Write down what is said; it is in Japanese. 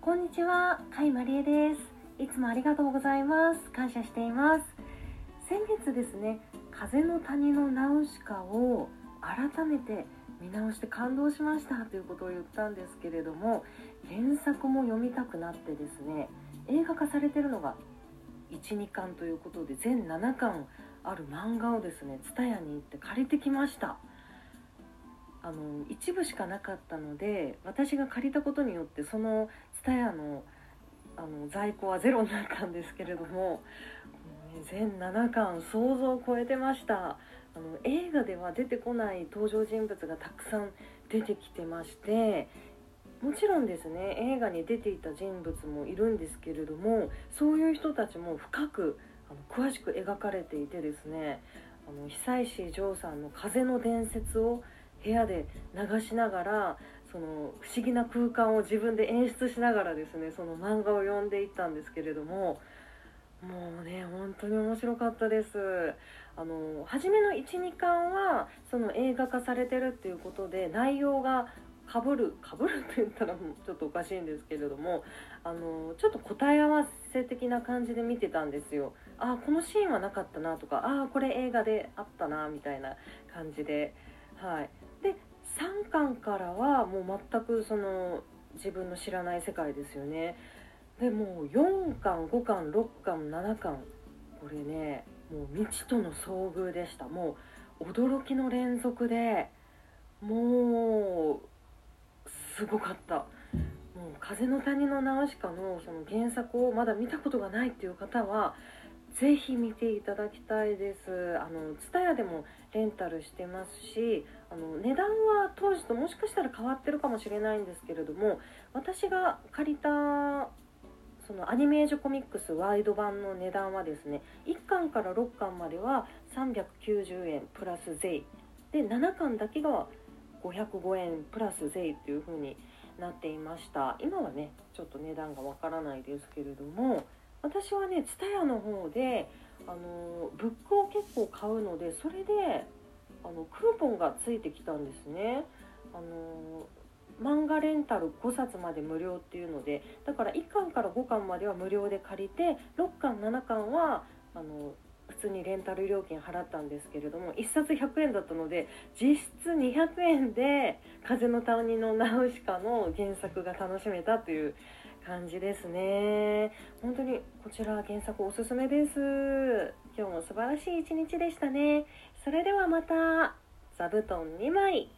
こんにちは、甲斐まりえです。いつもありがとうございます。感謝しています。先月ですね、風の谷のナウシカを改めて見直して感動しましたということを言ったんですけれども、原作も読みたくなってですね、映画化されてるのが1、2巻ということで全7巻ある漫画をですね、蔦屋に行って借りてきました。あの一部しかなかったので私が借りたことによってその蔦屋のあの在庫はゼロになったんですけれども、全7巻想像を超えてました。あの映画では出てこない登場人物がたくさん出てきてましてもちろんですね映画に出ていた人物もいるんですけれどもそういう人たちも深くあの詳しく描かれていてですねあの久石譲さんの「風の伝説」を部屋で流しながらその不思議な空間を自分で演出しながらですねその漫画を読んでいったんですけれどももうね本当に面白かったです。あの初めの12巻はその映画化されてるっていうことで内容がかぶるかぶるって言ったらもうちょっとおかしいんですけれどもあのちょっと答え合わせ的な感じで見てたんですよ。あこのシーンはなかったなとかあこれ映画であったなみたいな感じではい。で3巻からはもう全くその自分の知らない世界ですよね。でもう4巻5巻6巻7巻これねもう未知との遭遇でした。もう驚きの連続でもうすごかった。もう「風の谷のナウシカの」その原作をまだ見たことがないっていう方はぜひ見ていただきたいです。あの TSUTAYA でもレンタルしてますしあの値段は当時ともしかしたら変わってるかもしれないんですけれども私が借りたそのアニメージュコミックスワイド版の値段はですね1巻から6巻までは390円プラス税。で7巻だけが505円プラス税っていう風になっていました。今はねちょっと値段がわからないですけれども私はね TSUTAYA の方であのブックを結構買うのでそれであのクーポンがついてきたんですね。あの漫画レンタル5冊まで無料っていうのでだから1巻から5巻までは無料で借りて6巻7巻はあの普通にレンタル料金払ったんですけれども1冊100円だったので実質200円で「風の谷のナウシカ」の原作が楽しめたという感じですね。本当にこちら原作おすすめです。今日も素晴らしい一日でしたね。それではまた座布団2枚。